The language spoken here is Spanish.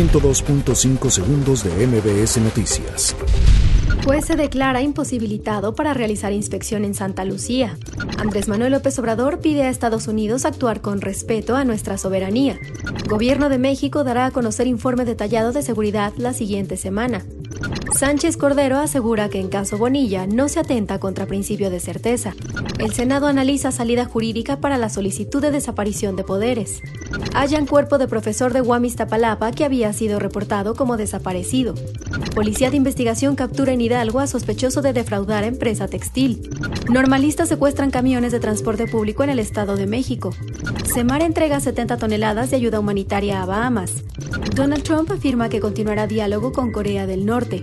102.5 segundos de MBS Noticias. Juez se declara imposibilitado para realizar inspección en Santa Lucía. Andrés Manuel López Obrador pide a Estados Unidos actuar con respeto a nuestra soberanía. Gobierno de México dará a conocer informe detallado de seguridad la siguiente semana. Sánchez Cordero asegura que en caso Bonilla no se atenta contra principio de certeza. El Senado analiza salida jurídica para la solicitud de desaparición de poderes. Hallan cuerpo de profesor de Guamis Tapalapa que había sido reportado como desaparecido. Policía de investigación captura en Hidalgo a sospechoso de defraudar a empresa textil. Normalistas secuestran camiones de transporte público en el Estado de México. Semar entrega 70 toneladas de ayuda humanitaria a Bahamas. Donald Trump afirma que continuará diálogo con Corea del Norte.